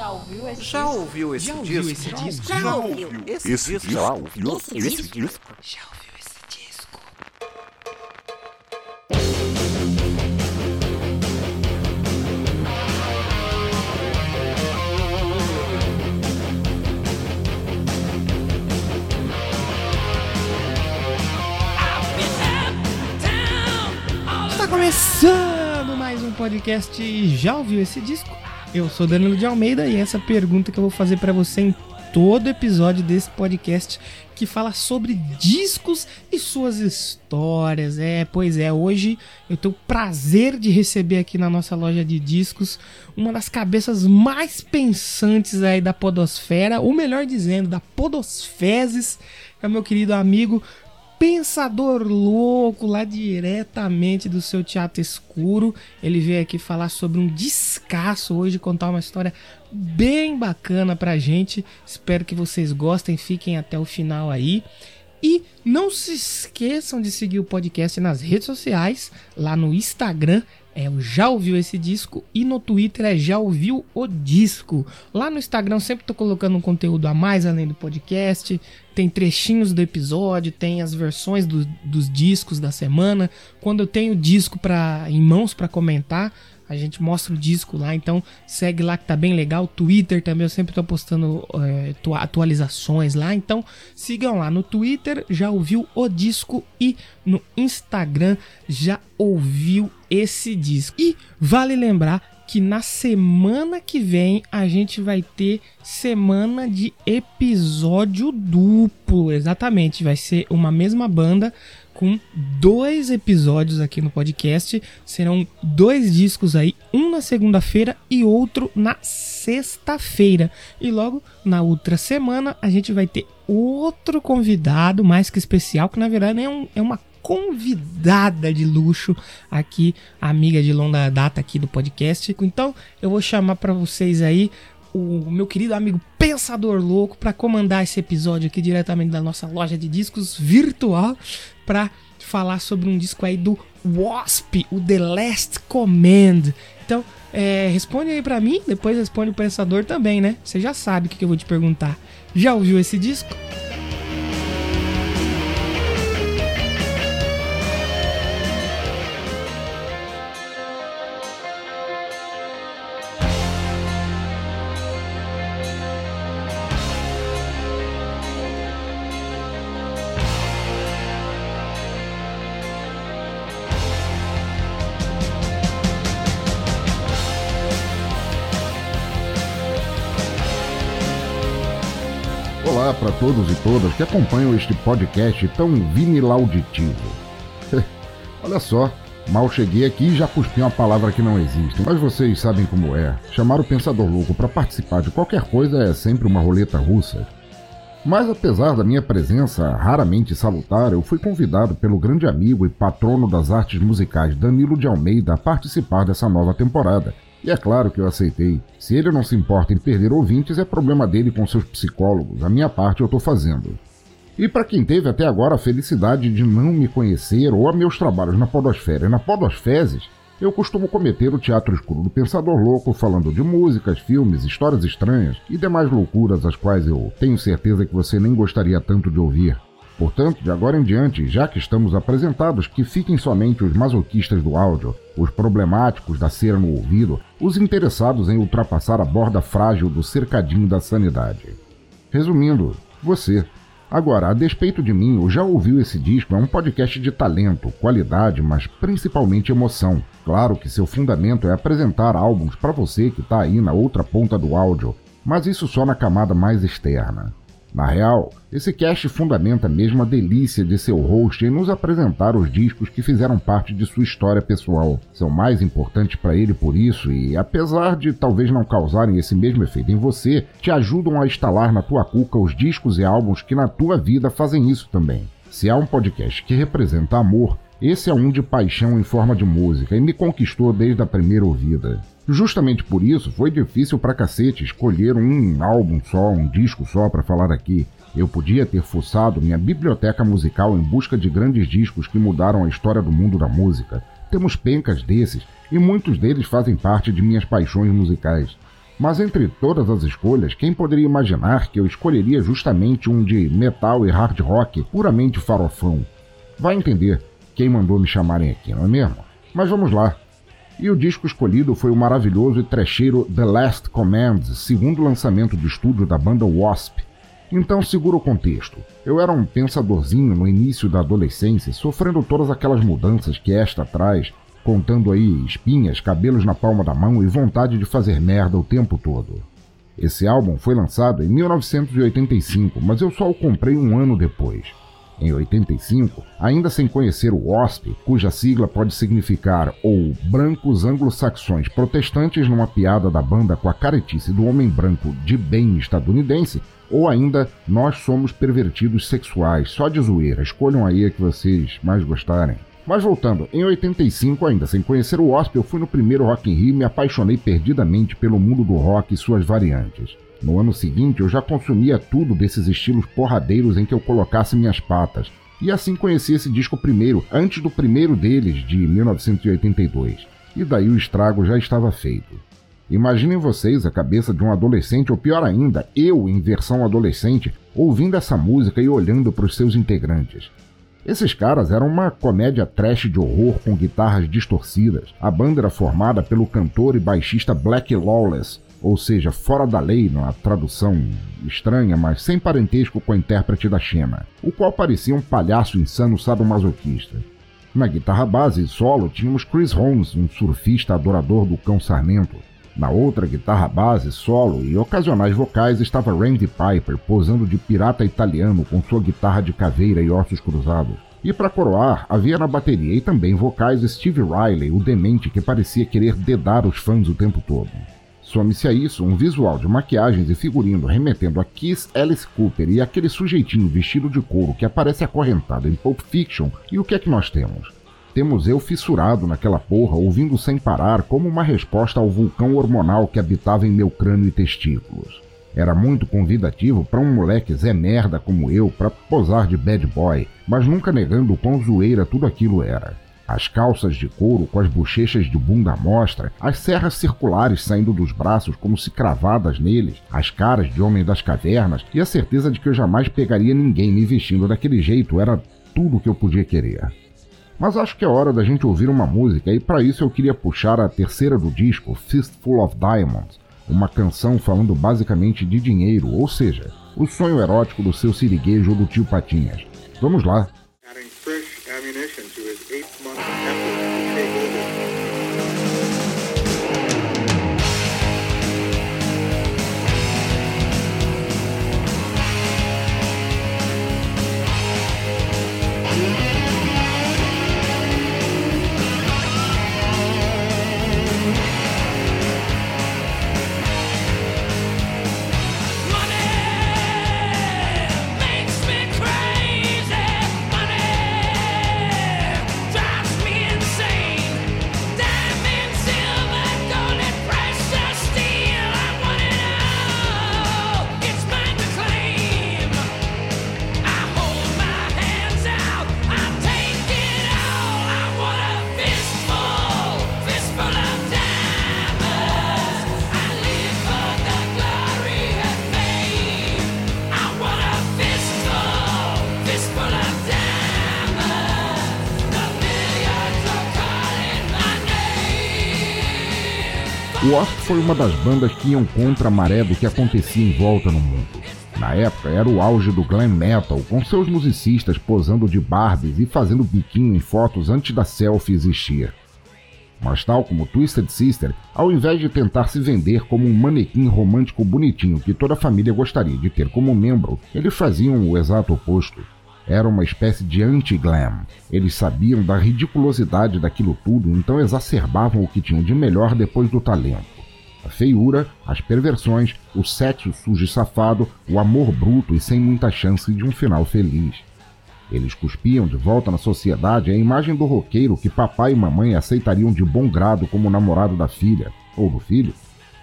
Já ouviu esse Já disco? ouviu esse Já ouviu disco? esse disco? Já ouviu. Esse, Esse disco? já ouviu Esse esse disco? disco? Já ouviu esse disco? Está começando mais um podcast. Já ouviu esse disco? Eu sou Danilo de Almeida e essa pergunta que eu vou fazer pra você em todo episódio desse podcast que fala sobre discos e suas histórias. É, pois é, hoje eu tenho o prazer de receber aqui na nossa loja de discos uma das cabeças mais pensantes aí da podosfera, ou melhor dizendo, da podosfezes, é o meu querido amigo Pensador Louco, lá diretamente do seu teatro escuro. Ele veio aqui falar sobre um descasso hoje, contar uma história bem bacana pra gente. Espero que vocês gostem, fiquem até o final aí. E não se esqueçam de seguir o podcast nas redes sociais, lá no Instagram é o Já Ouviu Esse Disco e no Twitter é Já Ouviu o Disco. Lá no Instagram sempre tô colocando um conteúdo a mais além do podcast, tem trechinhos do episódio, tem as versões do- dos discos da semana. Quando eu tenho disco pra, em mãos para comentar, a gente mostra o disco lá, então segue lá que tá bem legal. Twitter também, eu sempre tô postando é, atua- atualizações lá. Então sigam lá no Twitter, já ouviu o disco e no Instagram já ouviu esse disco. E vale lembrar que na semana que vem a gente vai ter semana de episódio duplo. Exatamente, vai ser uma mesma banda com dois episódios aqui no podcast. Serão dois discos aí, um na segunda-feira e outro na sexta-feira. E logo na outra semana a gente vai ter outro convidado mais que especial, que na verdade é, um- é uma convidada de luxo aqui, amiga de longa data aqui do podcast. Então eu vou chamar para vocês aí o meu querido amigo Pensador Louco para comandar esse episódio aqui diretamente da nossa loja de discos virtual para falar sobre um disco aí do Wasp, o The Last Command. Então, é, responde aí pra mim, depois responde o Pensador também, né? Você já sabe o que eu vou te perguntar. Já ouviu esse disco? Olá para todos e todas que acompanham este podcast tão vinilauditivo. Olha só, mal cheguei aqui e já cuspi uma palavra que não existe. Mas vocês sabem como é. Chamar o Pensador Louco para participar de qualquer coisa é sempre uma roleta russa. Mas apesar da minha presença raramente salutar, eu fui convidado pelo grande amigo e patrono das artes musicais Danilo de Almeida a participar dessa nova temporada. E é claro que eu aceitei. Se ele não se importa em perder ouvintes, é problema dele com seus psicólogos. A minha parte eu tô fazendo. E para quem teve até agora a felicidade de não me conhecer ou a meus trabalhos na Podosfera e na Podosfezes, eu costumo cometer o teatro escuro do Pensador Louco falando de músicas, filmes, histórias estranhas e demais loucuras as quais eu tenho certeza que você nem gostaria tanto de ouvir. Portanto, de agora em diante, já que estamos apresentados, que fiquem somente os masoquistas do áudio, os problemáticos da cera no ouvido, os interessados em ultrapassar a borda frágil do cercadinho da sanidade. Resumindo, você. Agora, a despeito de mim, o Já Ouviu Esse Disco é um podcast de talento, qualidade, mas principalmente emoção. Claro que seu fundamento é apresentar álbuns para você que está aí na outra ponta do áudio, mas isso só na camada mais externa. Na real, esse cast fundamenta mesmo a delícia de seu host em nos apresentar os discos que fizeram parte de sua história pessoal. São mais importantes para ele por isso e, apesar de talvez não causarem esse mesmo efeito em você, te ajudam a instalar na tua cuca os discos e álbuns que na tua vida fazem isso também. Se há um podcast que representa amor, esse é um de paixão em forma de música e me conquistou desde a primeira ouvida. Justamente por isso foi difícil pra cacete escolher um álbum só, um disco só pra falar aqui. Eu podia ter fuçado minha biblioteca musical em busca de grandes discos que mudaram a história do mundo da música. Temos pencas desses e muitos deles fazem parte de minhas paixões musicais. Mas entre todas as escolhas, quem poderia imaginar que eu escolheria justamente um de metal e hard rock puramente farofão? Vai entender quem mandou me chamarem aqui, não é mesmo? Mas vamos lá. E o disco escolhido foi o maravilhoso e trecheiro The Last Commands, segundo lançamento de estúdio da banda Wasp. Então segura o contexto. Eu era um pensadorzinho no início da adolescência, sofrendo todas aquelas mudanças que esta traz, contando aí espinhas, cabelos na palma da mão e vontade de fazer merda o tempo todo. Esse álbum foi lançado em 1985, mas eu só o comprei um ano depois. Em 85, ainda sem conhecer o WASP, cuja sigla pode significar ou brancos anglo-saxões protestantes numa piada da banda com a caretice do homem branco de bem estadunidense, ou ainda nós somos pervertidos sexuais, só de zoeira, escolham aí a que vocês mais gostarem. Mas voltando, em 85 ainda, sem conhecer o Wasp, eu fui no primeiro Rock in Rio e me apaixonei perdidamente pelo mundo do rock e suas variantes. No ano seguinte, eu já consumia tudo desses estilos porradeiros em que eu colocasse minhas patas, e assim conheci esse disco primeiro, antes do primeiro deles, de 1982. E daí o estrago já estava feito. Imaginem vocês a cabeça de um adolescente, ou pior ainda, eu em versão adolescente, ouvindo essa música e olhando para os seus integrantes. Esses caras eram uma comédia trash de horror com guitarras distorcidas. A banda era formada pelo cantor e baixista Black Lawless, ou seja, fora da lei, numa tradução estranha, mas sem parentesco com a intérprete da Xena, o qual parecia um palhaço insano sadomasoquista. Na guitarra base e solo tínhamos Chris Holmes, um surfista adorador do cão sarmento. Na outra guitarra base, solo e ocasionais vocais estava Randy Piper posando de pirata italiano com sua guitarra de caveira e ossos cruzados. E para coroar, havia na bateria e também vocais Steve Riley, o demente que parecia querer dedar os fãs o tempo todo. Some-se a isso um visual de maquiagens e figurino remetendo a Kiss Alice Cooper e aquele sujeitinho vestido de couro que aparece acorrentado em Pulp Fiction, e o que é que nós temos? Temos eu fissurado naquela porra, ouvindo sem parar como uma resposta ao vulcão hormonal que habitava em meu crânio e testículos. Era muito convidativo para um moleque Zé Merda como eu para posar de bad boy, mas nunca negando o quão zoeira tudo aquilo era as calças de couro com as bochechas de bunda à mostra, as serras circulares saindo dos braços como se cravadas neles, as caras de homem das cavernas e a certeza de que eu jamais pegaria ninguém me vestindo daquele jeito era tudo o que eu podia querer. Mas acho que é hora da gente ouvir uma música e para isso eu queria puxar a terceira do disco, Fistful of Diamonds, uma canção falando basicamente de dinheiro, ou seja, o sonho erótico do seu siriguejo ou do tio Patinhas. Vamos lá! O foi uma das bandas que iam contra a maré do que acontecia em volta no mundo. Na época era o auge do glam metal, com seus musicistas posando de Barbies e fazendo biquinho em fotos antes da selfie existir. Mas tal como Twisted Sister, ao invés de tentar se vender como um manequim romântico bonitinho que toda família gostaria de ter como membro, eles faziam o exato oposto era uma espécie de anti-glam. Eles sabiam da ridiculosidade daquilo tudo, então exacerbavam o que tinham de melhor depois do talento. A feiura, as perversões, o sexo sujo e safado, o amor bruto e sem muita chance de um final feliz. Eles cuspiam de volta na sociedade a imagem do roqueiro que papai e mamãe aceitariam de bom grado como namorado da filha, ou do filho.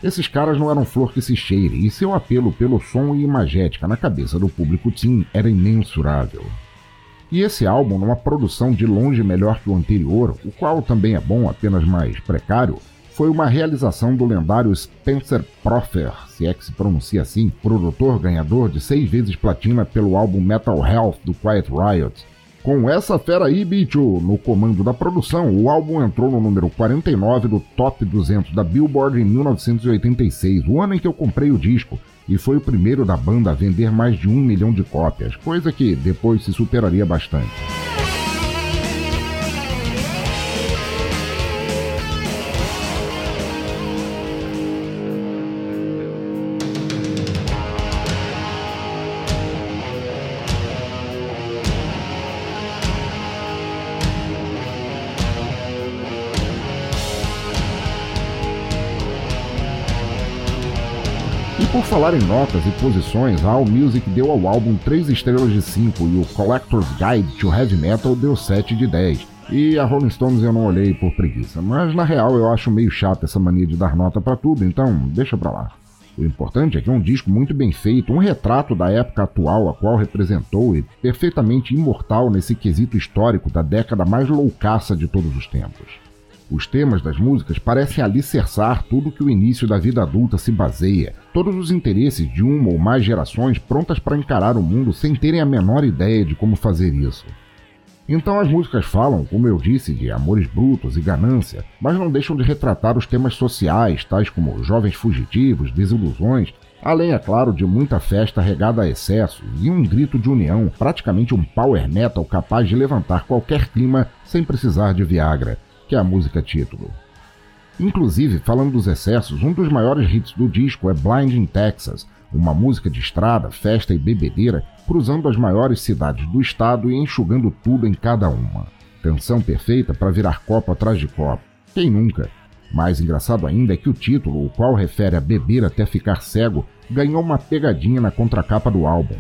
Esses caras não eram flor que se cheire, e seu apelo pelo som e imagética na cabeça do público teen era imensurável. E esse álbum, numa produção de longe melhor que o anterior, o qual também é bom, apenas mais precário, foi uma realização do lendário Spencer Proffer, se é que se pronuncia assim, produtor ganhador de seis vezes platina pelo álbum Metal Health do Quiet Riot. Com essa fera aí, bicho, no comando da produção, o álbum entrou no número 49 do Top 200 da Billboard em 1986, o ano em que eu comprei o disco, e foi o primeiro da banda a vender mais de um milhão de cópias, coisa que depois se superaria bastante. Falar em notas e posições, a AllMusic deu ao álbum 3 estrelas de 5 e o Collector's Guide to Heavy Metal deu 7 de 10. E a Rolling Stones eu não olhei por preguiça, mas na real eu acho meio chato essa mania de dar nota para tudo, então deixa pra lá. O importante é que é um disco muito bem feito, um retrato da época atual a qual representou e perfeitamente imortal nesse quesito histórico da década mais loucaça de todos os tempos. Os temas das músicas parecem alicerçar tudo que o início da vida adulta se baseia, todos os interesses de uma ou mais gerações prontas para encarar o mundo sem terem a menor ideia de como fazer isso. Então as músicas falam, como eu disse, de amores brutos e ganância, mas não deixam de retratar os temas sociais, tais como jovens fugitivos, desilusões, além, é claro, de muita festa regada a excessos e um grito de união, praticamente um power metal capaz de levantar qualquer clima sem precisar de Viagra que é a música título. Inclusive, falando dos excessos, um dos maiores hits do disco é Blind in Texas, uma música de estrada, festa e bebedeira cruzando as maiores cidades do estado e enxugando tudo em cada uma. Canção perfeita para virar copo atrás de copo. Quem nunca? Mais engraçado ainda é que o título, o qual refere a beber até ficar cego, ganhou uma pegadinha na contracapa do álbum.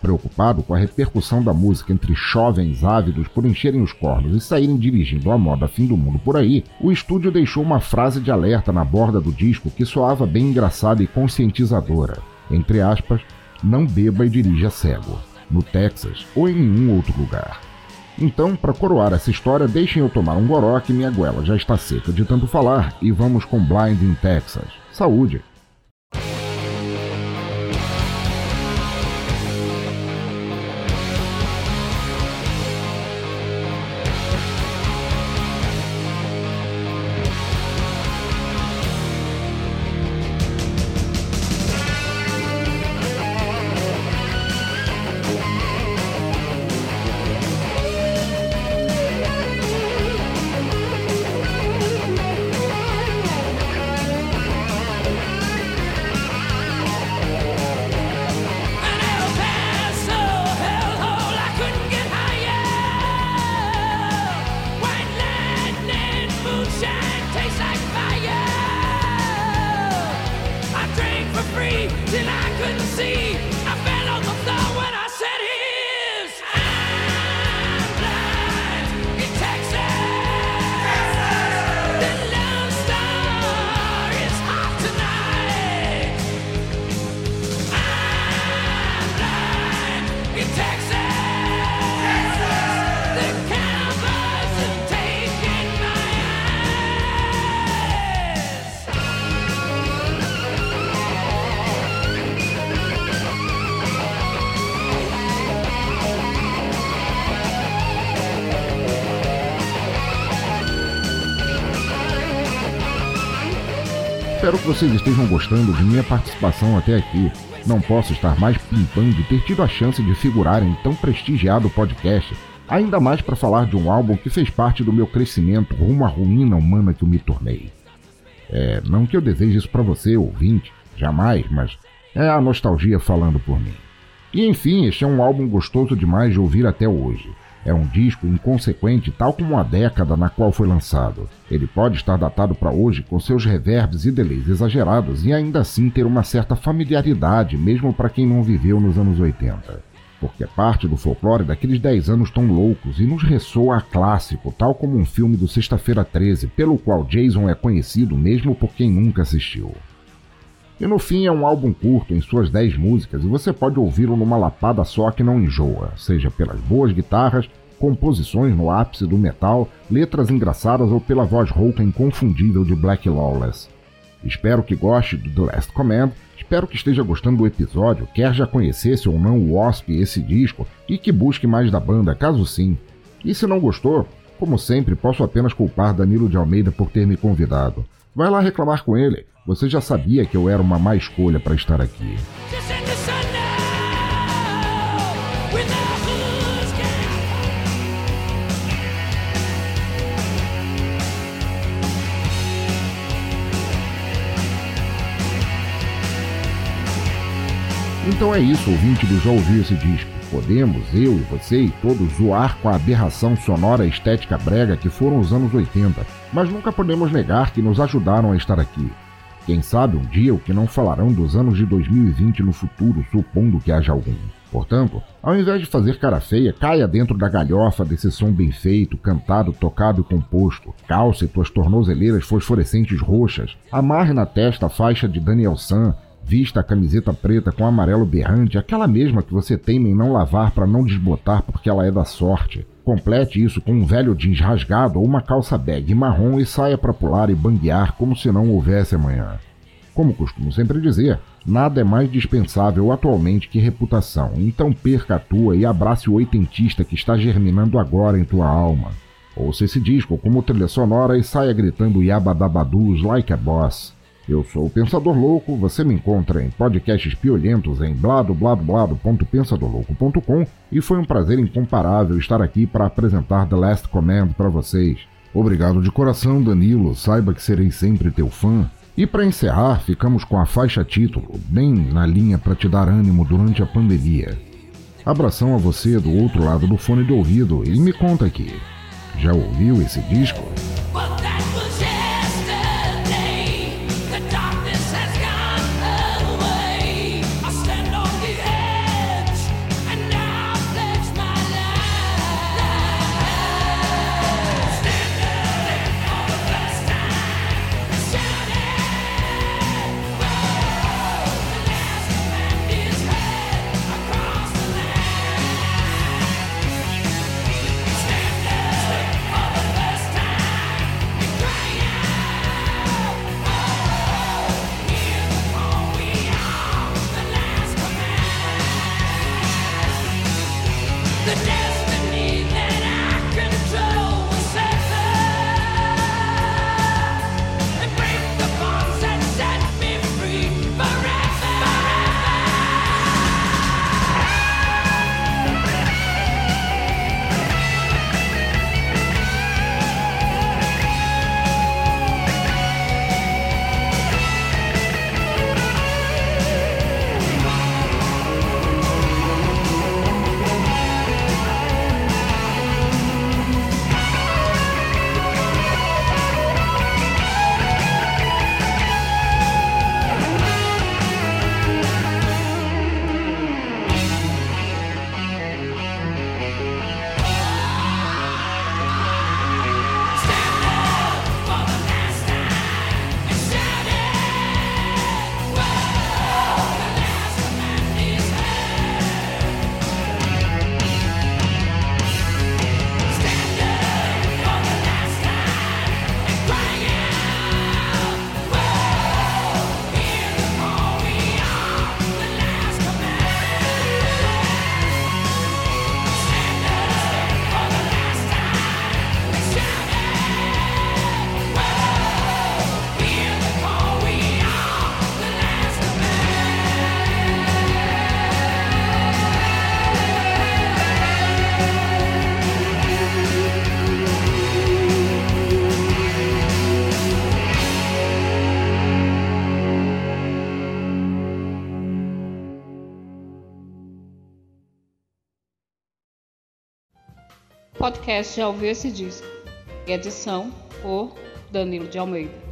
Preocupado com a repercussão da música entre jovens ávidos por encherem os cornos e saírem dirigindo a moda fim do mundo por aí, o estúdio deixou uma frase de alerta na borda do disco que soava bem engraçada e conscientizadora. Entre aspas, não beba e dirija cego, no Texas ou em nenhum outro lugar. Então, para coroar essa história, deixem eu tomar um goró que minha goela já está seca de tanto falar e vamos com Blind in Texas. Saúde! Espero que vocês estejam gostando de minha participação até aqui. Não posso estar mais pimpando de ter tido a chance de figurar em tão prestigiado podcast, ainda mais para falar de um álbum que fez parte do meu crescimento rumo à ruína humana que eu me tornei. É, não que eu deseje isso para você, ouvinte, jamais, mas é a nostalgia falando por mim. E enfim, este é um álbum gostoso demais de ouvir até hoje. É um disco inconsequente, tal como a década na qual foi lançado. Ele pode estar datado para hoje com seus reverbs e delays exagerados e ainda assim ter uma certa familiaridade, mesmo para quem não viveu nos anos 80. Porque é parte do folclore daqueles 10 anos tão loucos e nos ressoa a clássico, tal como um filme do Sexta-feira 13, pelo qual Jason é conhecido mesmo por quem nunca assistiu. E no fim é um álbum curto em suas 10 músicas e você pode ouvi-lo numa lapada só que não enjoa, seja pelas boas guitarras, composições no ápice do metal, letras engraçadas ou pela voz rouca inconfundível de Black Lawless. Espero que goste do The Last Command, espero que esteja gostando do episódio, quer já conhecesse ou não o Wasp esse disco e que busque mais da banda, caso sim. E se não gostou, como sempre, posso apenas culpar Danilo de Almeida por ter me convidado. Vai lá reclamar com ele. Você já sabia que eu era uma má escolha para estar aqui. Então é isso, ouvinte do Já Ouviu Esse Disco. Podemos, eu e você e todos, zoar com a aberração sonora estética brega que foram os anos 80, mas nunca podemos negar que nos ajudaram a estar aqui. Quem sabe um dia o que não falarão dos anos de 2020 no futuro, supondo que haja algum. Portanto, ao invés de fazer cara feia, caia dentro da galhofa desse som bem feito, cantado, tocado e composto. Calce tuas tornozeleiras fosforescentes roxas. Amarre na testa a faixa de Daniel San Vista a camiseta preta com amarelo berrante, aquela mesma que você teme em não lavar para não desbotar porque ela é da sorte. Complete isso com um velho jeans rasgado ou uma calça bag marrom e saia para pular e banguear como se não houvesse amanhã. Como costumo sempre dizer, nada é mais dispensável atualmente que reputação, então perca a tua e abrace o oitentista que está germinando agora em tua alma. Ouça esse disco como trilha sonora e saia gritando yabadabadus like a boss. Eu sou o Pensador Louco, você me encontra em podcasts piolentos em bladobladoblado.pensadorlouco.com e foi um prazer incomparável estar aqui para apresentar The Last Command para vocês. Obrigado de coração, Danilo, saiba que serei sempre teu fã. E para encerrar, ficamos com a faixa título, bem na linha para te dar ânimo durante a pandemia. Abração a você do outro lado do fone de ouvido e me conta aqui. Já ouviu esse disco? Podcast Já Ouviu Esse Disco. Edição por Danilo de Almeida.